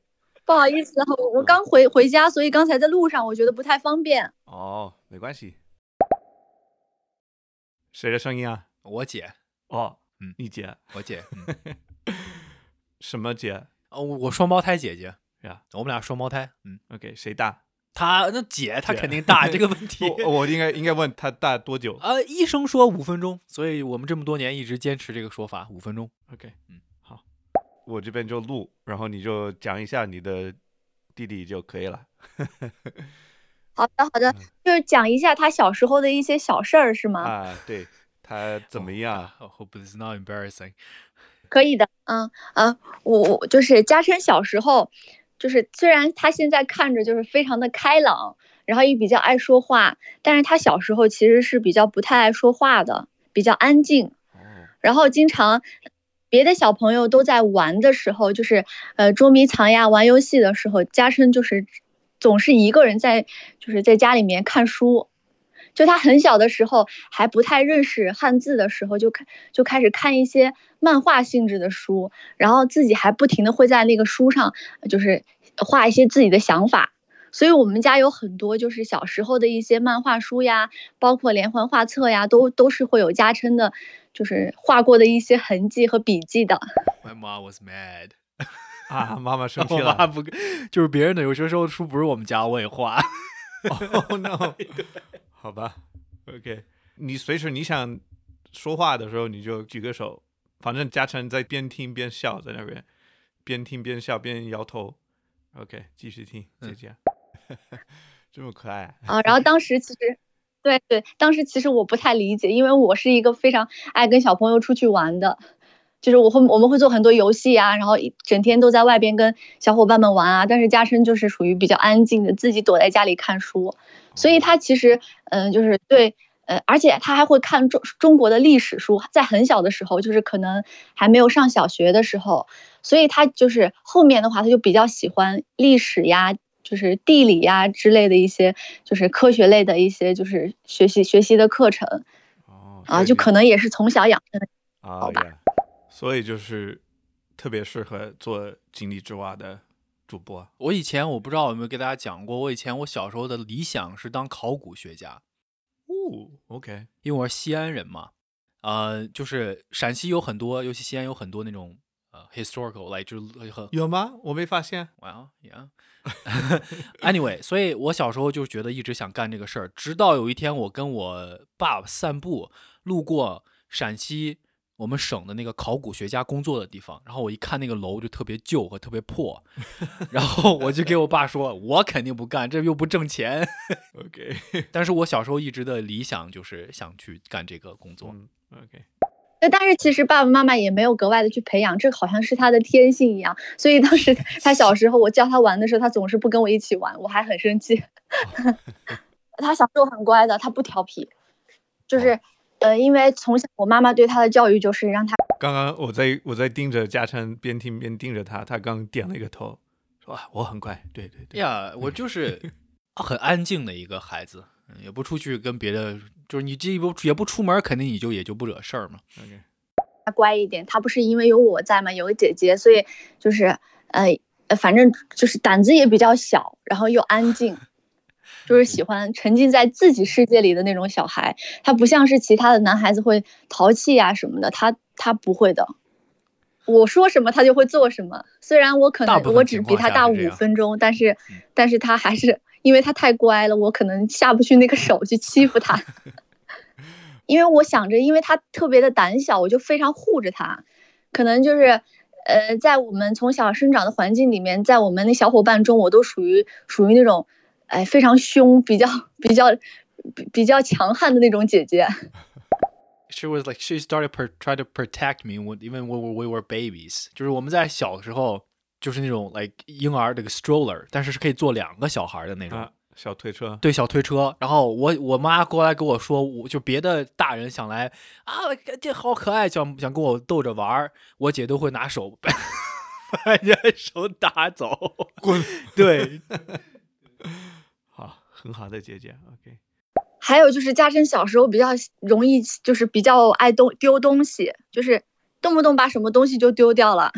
[SPEAKER 4] 不好意思，我我刚回回家，所以刚才在路上，我觉得不太方便。
[SPEAKER 1] 哦，没关系。谁的声音啊？
[SPEAKER 2] 我姐，
[SPEAKER 1] 哦，
[SPEAKER 2] 嗯
[SPEAKER 1] 你姐，
[SPEAKER 2] 我姐，嗯，
[SPEAKER 1] 什么姐
[SPEAKER 2] 哦，我我双胞胎姐姐，
[SPEAKER 1] 呀
[SPEAKER 2] 我们俩双胞胎，嗯
[SPEAKER 1] ，？OK，谁大？
[SPEAKER 2] 她那姐她肯定大这个问题。
[SPEAKER 1] 我我应该应该问她大多久
[SPEAKER 2] 呃，医生说五分钟，所以我们这么多年一直坚持这个说法，五分钟。
[SPEAKER 1] ？OK，
[SPEAKER 2] 嗯，
[SPEAKER 1] 好，我这边就录，然后你就讲一下你的弟弟就可以了。
[SPEAKER 4] 好的好的，就是讲一下他小时候的一些小事儿，是吗？
[SPEAKER 1] 啊，对他怎么样
[SPEAKER 2] ？I hope it's not embarrassing。
[SPEAKER 4] 可以的，嗯啊，我我就是嘉琛小时候，就是虽然他现在看着就是非常的开朗，然后也比较爱说话，但是他小时候其实是比较不太爱说话的，比较安静。
[SPEAKER 1] 哦，
[SPEAKER 4] 然后经常别的小朋友都在玩的时候，就是呃捉迷藏呀、玩游戏的时候，嘉琛就是总是一个人在就是在家里面看书。就他很小的时候还不太认识汉字的时候，就开就开始看一些漫画性质的书，然后自己还不停的会在那个书上就是画一些自己的想法。所以我们家有很多就是小时候的一些漫画书呀，包括连环画册呀，都都是会有嘉琛的，就是画过的一些痕迹和笔记的。
[SPEAKER 2] My mom was mad。
[SPEAKER 1] 啊，妈妈生气
[SPEAKER 2] 我
[SPEAKER 1] 了。
[SPEAKER 2] 妈不就是别人的有些时候书不是我们家我也画。
[SPEAKER 1] Oh no！好吧，OK，你随时你想说话的时候，你就举个手，反正嘉诚在边听边笑，在那边边听边笑边摇头。OK，继续听，
[SPEAKER 2] 嗯
[SPEAKER 1] 姐姐，这么可爱。
[SPEAKER 4] 啊，然后当时其实，对对，当时其实我不太理解，因为我是一个非常爱跟小朋友出去玩的，就是我会我们会做很多游戏啊，然后一整天都在外边跟小伙伴们玩啊。但是嘉琛就是属于比较安静的，自己躲在家里看书，所以他其实嗯、就是对。呃，而且他还会看中中国的历史书，在很小的时候，就是可能还没有上小学的时候，所以他就是后面的话，他就比较喜欢历史呀，就是地理呀之类的一些，就是科学类的一些，就是学习学习的课程
[SPEAKER 1] 哦，
[SPEAKER 4] 啊，就可能也是从小养成的。
[SPEAKER 1] 啊
[SPEAKER 4] 好吧
[SPEAKER 1] 呀所以就是特别适合做井底之蛙的主播。
[SPEAKER 2] 我以前我不知道有没有给大家讲过，我以前我小时候的理想是当考古学家，
[SPEAKER 1] 哦，OK，
[SPEAKER 2] 因为我是西安人嘛。呃，就是陕西有很多，尤其西安有很多那种呃 historical，like 就是很
[SPEAKER 1] 有吗？我没发现。
[SPEAKER 2] Well, yeah. anyway，所以我小时候就觉得一直想干这个事儿，直到有一天我跟我爸爸散步，路过陕西我们省的那个考古学家工作的地方，然后我一看那个楼就特别旧和特别破，然后我就给我爸说，我肯定不干，这又不挣钱。
[SPEAKER 1] OK，
[SPEAKER 2] 但是我小时候一直的理想就是想去干这个工作。
[SPEAKER 1] 嗯，OK，
[SPEAKER 4] 对，但是其实爸爸妈妈也没有格外的去培养，这好像是他的天性一样。所以当时他小时候，我教他玩的时候，他总是不跟我一起玩，我还很生气。他小时候很乖的，他不调皮，就是呃，因为从小我妈妈对他的教育就是让他
[SPEAKER 1] 刚刚我在我在盯着嘉诚，边听边盯着他，他刚点了一个头，说啊我很乖，对对对。
[SPEAKER 2] 呀，我就是 很安静的一个孩子，嗯也不出去跟别的，就是你这不也不出门，肯定你就也就不惹事儿嘛。
[SPEAKER 1] OK，
[SPEAKER 4] 乖一点。他不是因为有我在嘛，有个姐姐，所以就是呃呃，反正就是胆子也比较小，然后又安静，就是喜欢沉浸在自己世界里的那种小孩。他不像是其他的男孩子会淘气呀、什么的，他他不会的。我说什么他就会做什么，虽然我可能我只比他大五分钟，但是
[SPEAKER 2] 嗯
[SPEAKER 4] 但是他还是因为他太乖了，我可能下不去那个手去欺负他。因为我想着，因为他特别的胆小，我就非常护着他。可能就是，呃，在我们从小生长的环境里面，在我们那小伙伴中，我都属于属于那种，哎，非常凶、比较比较比比较强悍的那种姐姐。
[SPEAKER 2] She was like she started per, try to protect me when even when we were babies，就是我们在小时候就是那种 like 婴儿这个 stroller，但是是可以坐两个小孩的那种。
[SPEAKER 1] 啊，小推车，
[SPEAKER 2] 对小推车，然后我我妈过来跟我说，我就别的大人想来啊，这好可爱，想想跟我逗着玩儿，我姐都会拿手 把人家手打走。
[SPEAKER 1] 滚！
[SPEAKER 2] 对，
[SPEAKER 1] 好，很好的姐姐。OK，
[SPEAKER 4] 还有就是嘉诚小时候比较容易，就是比较爱东丢东西，就是动不动把什么东西就丢掉了。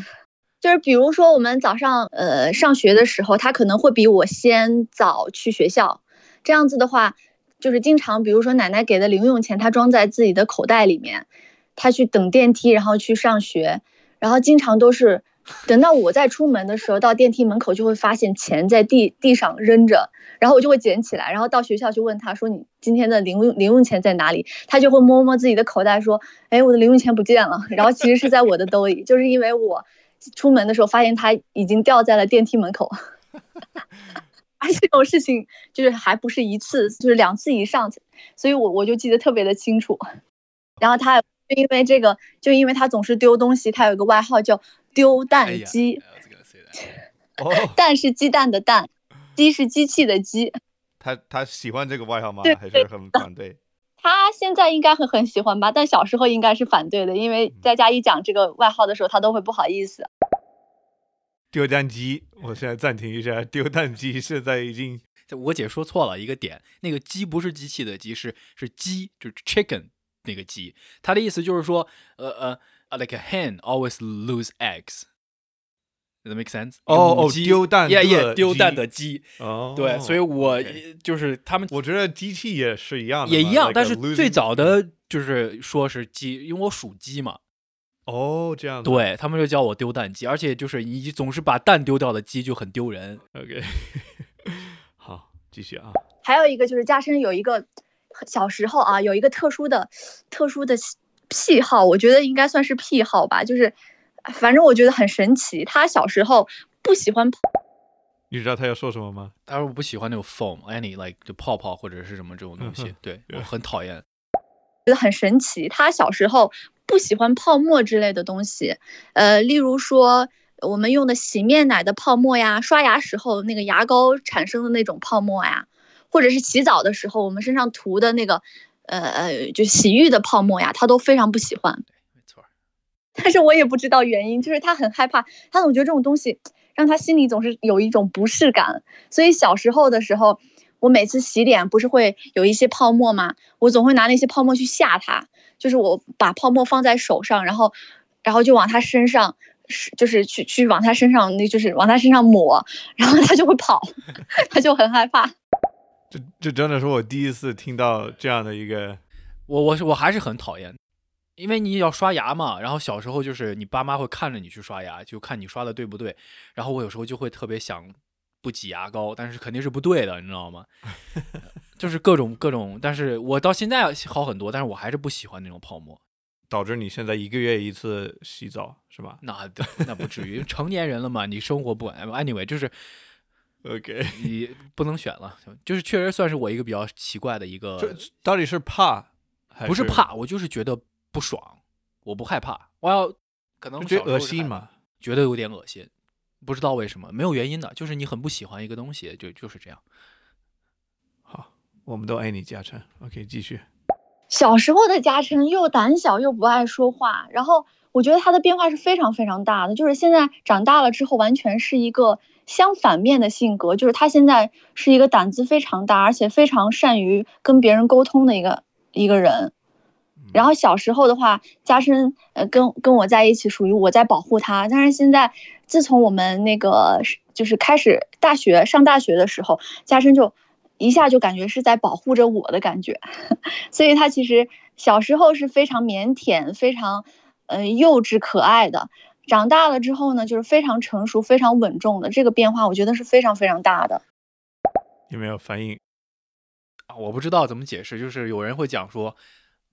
[SPEAKER 4] 就是比如说我们早上呃上学的时候，他可能会比我先早去学校，这样子的话，就是经常比如说奶奶给的零用钱，他装在自己的口袋里面，他去等电梯，然后去上学，然后经常都是等到我再出门的时候，到电梯门口就会发现钱在地地上扔着，然后我就会捡起来，然后到学校去问他说你今天的零用零用钱在哪里？他就会摸摸自己的口袋说，哎，我的零用钱不见了，然后其实是在我的兜里，就是因为我出门的时候发现它已经掉在了电梯门口。而这种事情就是还不是一次，就是两次以上，所以我我就记得特别的清楚。然后他就因为这个，就因为他总是丢东西，他有个外号叫“丢蛋鸡
[SPEAKER 2] ”，I was gonna say that
[SPEAKER 1] 哦，
[SPEAKER 4] 蛋是鸡蛋的蛋，鸡是机器的鸡。
[SPEAKER 1] 他他喜欢这个外号吗
[SPEAKER 4] 对？
[SPEAKER 1] 还是很反对？
[SPEAKER 4] 他现在应该会很喜欢吧，但小时候应该是反对的，因为在家一讲这个外号的时候，他都会不好意思。
[SPEAKER 1] 丢蛋鸡，我现在暂停一下，丢蛋鸡现在已经
[SPEAKER 2] 我姐说错了一个点，那个鸡不是机器的鸡，是是鸡，就是 chicken 那个鸡。他的意思就是说，呃呃呃，like a hen always lose eggs。Does that make sense？
[SPEAKER 1] 哦哦
[SPEAKER 2] 鸡
[SPEAKER 1] 丢蛋
[SPEAKER 2] yeah, yeah, 丢蛋的鸡。
[SPEAKER 1] 哦，
[SPEAKER 2] 对，所以我就是他们
[SPEAKER 1] 我觉得机器也是一样的，
[SPEAKER 2] 也一样，但是最早的就是说是鸡，因为我属鸡嘛，
[SPEAKER 1] 哦这样子
[SPEAKER 2] 对他们就叫我丢蛋鸡，而且就是你总是把蛋丢掉的鸡就很丢人。
[SPEAKER 1] ，OK，好，继续啊，
[SPEAKER 4] 还有一个就是嘉琛有一个小时候啊，有一个特殊的、特殊的癖好，我觉得应该算是癖好吧，就是反正我觉得很神奇。他小时候不喜欢泡，
[SPEAKER 1] 你知道他要说什么吗？
[SPEAKER 2] 他说我不喜欢那种 foam，any like 就泡泡或者是什么这种东西 对我很讨厌。
[SPEAKER 4] 觉得很神奇。他小时候不喜欢泡沫之类的东西，呃，例如说我们用的洗面奶的泡沫呀，刷牙时候那个牙膏产生的那种泡沫呀，或者是洗澡的时候我们身上涂的那个，呃呃，就洗浴的泡沫呀，他都非常不喜欢。
[SPEAKER 2] 没错，
[SPEAKER 4] 但是我也不知道原因，就是他很害怕，他总觉得这种东西让他心里总是有一种不适感。所以小时候的时候，我每次洗脸不是会有一些泡沫吗？我总会拿那些泡沫去吓他，就是我把泡沫放在手上，然后，然后就往他身上，是就是去去往他身上，那就是往他身上抹，然后他就会跑，他就很害怕。
[SPEAKER 1] 这这真的是我第一次听到这样的一个，
[SPEAKER 2] 我我是我还是很讨厌，因为你要刷牙嘛，然后小时候就是你爸妈会看着你去刷牙，就看你刷的对不对，然后我有时候就会特别想不挤牙膏，但是肯定是不对的，你知道吗？就是各种各种，但是我到现在好很多，但是我还是不喜欢那种泡沫。
[SPEAKER 1] 导致你现在一个月一次洗澡是吧
[SPEAKER 2] 那那不至于，成年人了嘛，你生活不管。Anyway，就是
[SPEAKER 1] ？OK，
[SPEAKER 2] 你不能选了，就是确实算是我一个比较奇怪的一个，
[SPEAKER 1] 这到底是怕还
[SPEAKER 2] 不是怕，我就是觉得不爽，我不害怕，我要可能
[SPEAKER 1] 觉得恶心嘛？
[SPEAKER 2] 觉得有点恶心，不知道为什么，没有原因的，就是你很不喜欢一个东西，就就是这样。
[SPEAKER 1] 好，我们都爱你，嘉诚。OK，继续。
[SPEAKER 4] 小时候的嘉诚又胆小又不爱说话，然后我觉得他的变化是非常非常大的，就是现在长大了之后，完全是一个相反面的性格，就是他现在是一个胆子非常大，而且非常善于跟别人沟通的一个一个人。然后小时候的话，嘉琛呃跟跟我在一起，属于我在保护他。但是现在，自从我们那个就是开始大学上大学的时候，嘉琛就一下就感觉是在保护着我的感觉，所以他其实小时候是非常腼腆、非常呃幼稚可爱的。长大了之后呢，就是非常成熟、非常稳重的。这个变化，我觉得是非常非常大的。
[SPEAKER 1] 有没有反应？
[SPEAKER 2] 啊，我不知道怎么解释，就是有人会讲说。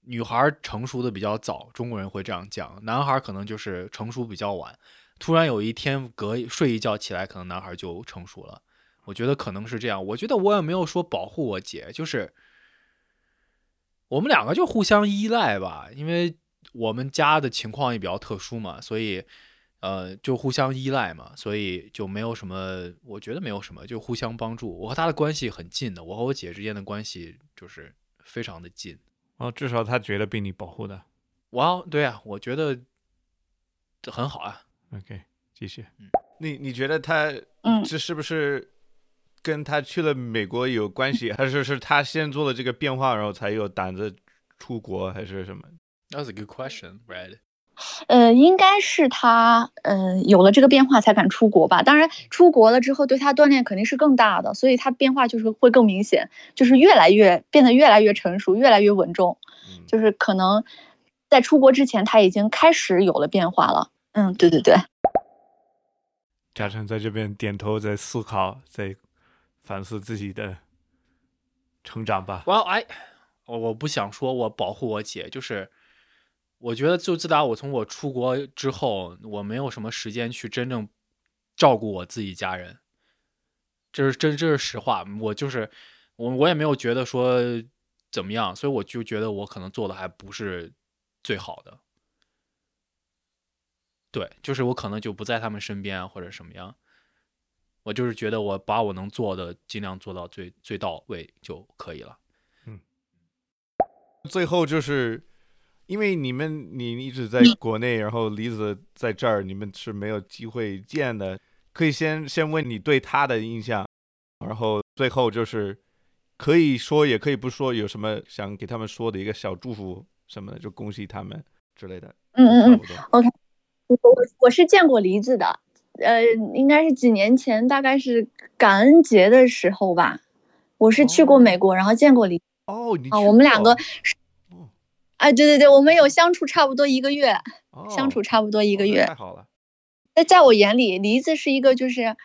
[SPEAKER 2] 女孩成熟的比较早，中国人会这样讲。男孩可能就是成熟比较晚。突然有一天隔睡一觉起来，可能男孩就成熟了。我觉得可能是这样。我觉得我也没有说保护我姐，就是我们两个就互相依赖吧。因为我们家的情况也比较特殊嘛，所以呃就互相依赖嘛，所以就没有什么，我觉得没有什么，就互相帮助。我和他的关系很近的，我和我姐之间的关系就是非常的近。
[SPEAKER 1] 哦，至少他觉得被你保护的，
[SPEAKER 2] 哇，对啊，我觉得很好啊。
[SPEAKER 1] OK，继续。嗯你你觉得他，
[SPEAKER 4] 嗯，
[SPEAKER 1] 这是不是跟他去了美国有关系，还是是他先做了这个变化，然后才有胆子出国，还是什么
[SPEAKER 2] ？That's a good question, right?
[SPEAKER 4] 呃，应该是他，嗯，有了这个变化才敢出国吧。当然，出国了之后对他锻炼肯定是更大的，所以他变化就是会更明显，就是越来越变得越来越成熟，越来越稳重。就是可能在出国之前他已经开始有了变化了。嗯，对对对。
[SPEAKER 1] 嘉诚在这边点头，在思考，在反思自己的成长吧。
[SPEAKER 2] Well, I，我我不想说我保护我姐，就是。我觉得，就自打我从我出国之后，我没有什么时间去真正照顾我自己家人，这是真，这是实话。我就是我，我也没有觉得说怎么样，所以我就觉得我可能做的还不是最好的。对，就是我可能就不在他们身边或者什么样，我就是觉得我把我能做的尽量做到最最到位就可以了。
[SPEAKER 1] 嗯，最后就是。因为你们你一直在国内，然后梨子在这儿，你们是没有机会见的。可以先先问你对他的印象，然后最后就是可以说也可以不说，有什么想给他们说的一个小祝福什么的，就恭喜他们之类的。
[SPEAKER 4] 嗯嗯嗯，OK。我我是见过梨子的，呃，应该是几年前，大概是感恩节的时候吧。我是去过美国，然后见过梨。
[SPEAKER 1] 哦，你
[SPEAKER 4] 啊，我们两个。哎，对对对，我们有相处差不多一个月，相处差不多一个月，
[SPEAKER 1] 太好了。
[SPEAKER 4] 在在我眼里，梨子是一个，就是，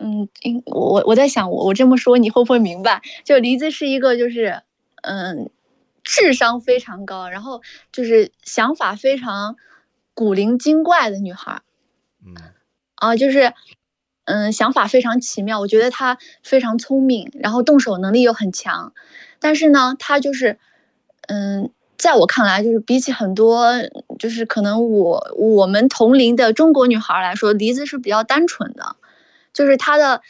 [SPEAKER 4] 嗯，我我在想，我我这么说你会不会明白？就梨子是一个，就是，嗯，智商非常高，然后就是想法非常古灵精怪的女孩。
[SPEAKER 1] 嗯，
[SPEAKER 4] 啊，就是，嗯，想法非常奇妙。我觉得她非常聪明，然后动手能力又很强，但是呢，她就是，嗯。在我看来，就是比起很多，就是可能我我们同龄的中国女孩来说，梨子是比较单纯的，就是她的，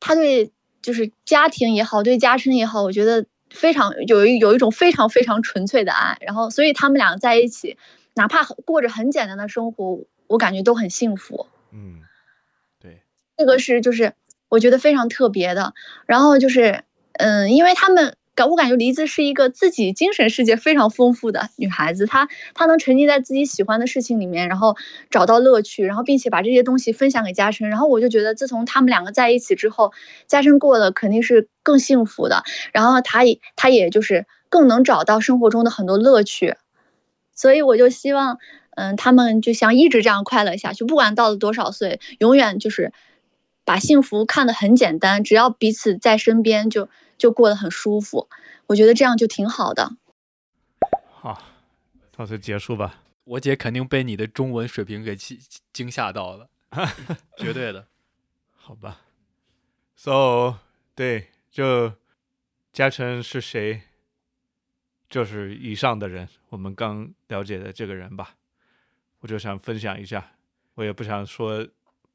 [SPEAKER 4] 她对就是家庭也好，对家生也好，我觉得非常有一有一种非常非常纯粹的爱。然后，所以他们俩在一起，哪怕过着很简单的生活，我感觉都很幸福。
[SPEAKER 1] 嗯，对，
[SPEAKER 4] 这个是就是我觉得非常特别的。然后就是，嗯，因为他们。感我感觉梨子是一个自己精神世界非常丰富的女孩子，她她能沉浸在自己喜欢的事情里面，然后找到乐趣，然后并且把这些东西分享给嘉琛，然后我就觉得自从他们两个在一起之后，嘉琛过得肯定是更幸福的，然后他也他也就是更能找到生活中的很多乐趣，所以我就希望，嗯，他们就像一直这样快乐下去，不管到了多少岁，永远就是把幸福看得很简单，只要彼此在身边。就过得很舒服，我觉得这样就挺好的。
[SPEAKER 1] 好，到此结束吧。
[SPEAKER 2] 我姐肯定被你的中文水平给惊惊吓到了，绝对的。
[SPEAKER 1] 好吧，So，对，就嘉诚是谁？就是以上的人，我们刚了解的这个人吧。我就想分享一下，我也不想说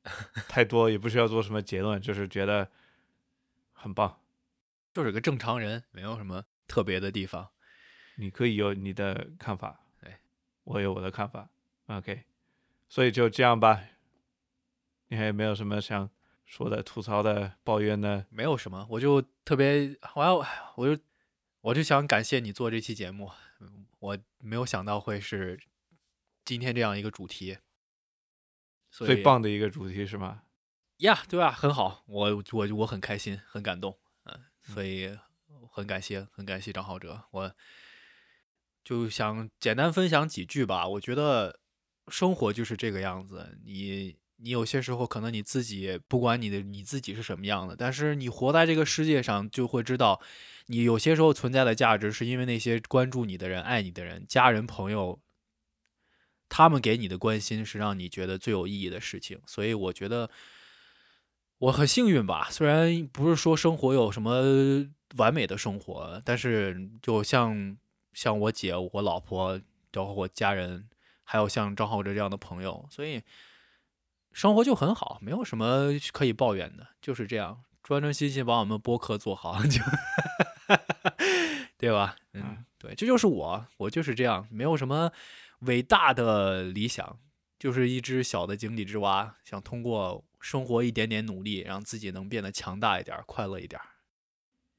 [SPEAKER 1] 太多，也不需要做什么结论，就是觉得很棒。
[SPEAKER 2] 就是个正常人，没有什么特别的地方。
[SPEAKER 1] 你可以有你的看法，
[SPEAKER 2] 对，
[SPEAKER 1] 我有我的看法，OK，所以就这样吧。你还有没有什么想说的、吐槽的、抱怨的？
[SPEAKER 2] 没有什么，我就特别，我要，我就，我就想感谢你做这期节目，我没有想到会是今天这样一个主题，
[SPEAKER 1] 最棒的一个主题是吗？
[SPEAKER 2] 呀，对吧？很好，我我我很开心，很感动，嗯，所以很感谢，很感谢张浩哲，我就想简单分享几句吧。我觉得生活就是这个样子，你你有些时候可能你自己不管你的你自己是什么样的，但是你活在这个世界上，就会知道你有些时候存在的价值，是因为那些关注你的人、爱你的人、家人、朋友，他们给你的关心是让你觉得最有意义的事情。所以我觉得。我很幸运吧，虽然不是说生活有什么完美的生活，但是就像像我姐、我老婆，包括我家人，还有像张浩哲这样的朋友，所以生活就很好，没有什么可以抱怨的，就是这样，专专心心把我们播客做好，就 对吧？嗯，对，这就是我，我就是这样，没有什么伟大的理想，就是一只小的井底之蛙，想通过。生活一点点努力，让自己能变得强大一点，快乐一点。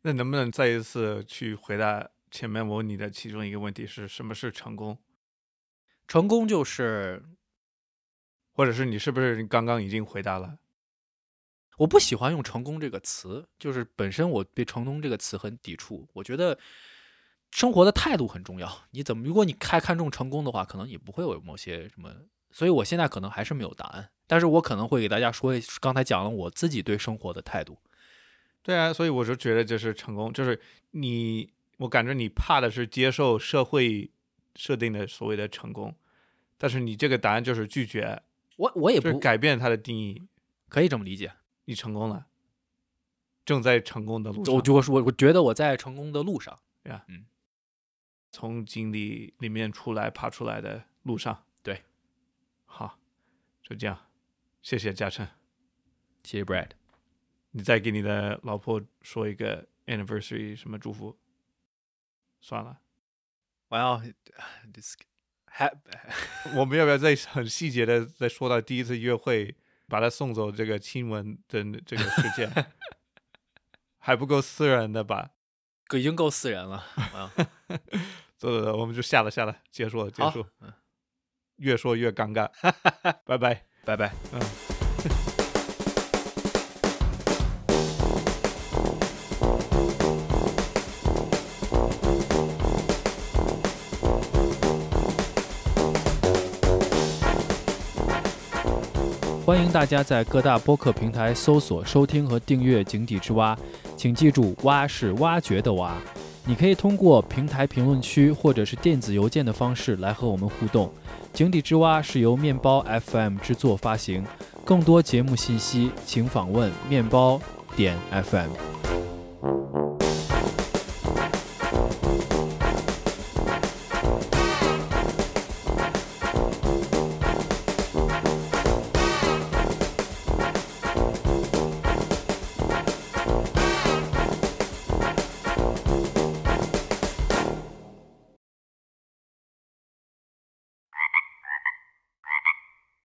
[SPEAKER 1] 那能不能再一次去回答前面我问你的其中一个问题是什么是成功？
[SPEAKER 2] 成功就是，
[SPEAKER 1] 或者是你是不是刚刚已经回答了？
[SPEAKER 2] 我不喜欢用成功这个词，就是本身我对成功这个词很抵触。我觉得生活的态度很重要。你怎么，如果你太看重成功的话，可能你不会有某些什么。所以我现在可能还是没有答案。但是我可能会给大家说，刚才讲了我自己对生活的态度。
[SPEAKER 1] 对啊，所以我就觉得就是成功，就是你，我感觉你怕的是接受社会设定的所谓的成功，但是你这个答案就是拒绝。
[SPEAKER 2] 我我也不
[SPEAKER 1] 改变它的定义，
[SPEAKER 2] 可以这么理解。
[SPEAKER 1] 你成功了，正在成功的路上。
[SPEAKER 2] 我就我，我觉得我在成功的路上。
[SPEAKER 1] 对啊，嗯，从井底里面出来爬出来的路上。
[SPEAKER 2] 对，
[SPEAKER 1] 好，就这样。谢谢嘉诚，
[SPEAKER 2] 谢谢 Brad。
[SPEAKER 1] 你再给你的老婆说一个 anniversary 什么祝福？算了，
[SPEAKER 2] 我要
[SPEAKER 1] 我们要不要再很细节的再说到第一次约会，把他送走这个亲吻的这个事件，还不够私人的吧？
[SPEAKER 2] 已经够私人了啊！
[SPEAKER 1] 走走走，我们就下了下了，结束了结束。越说越尴尬，拜拜。
[SPEAKER 2] 拜拜。嗯。欢迎大家在各大播客平台搜索、收听和订阅《井底之蛙》，请记住，蛙是挖掘的蛙。你可以通过平台评论区或者是电子邮件的方式来和我们互动。井底之蛙是由面包 FM 制作发行，更多节目信息请访问面包点 FM。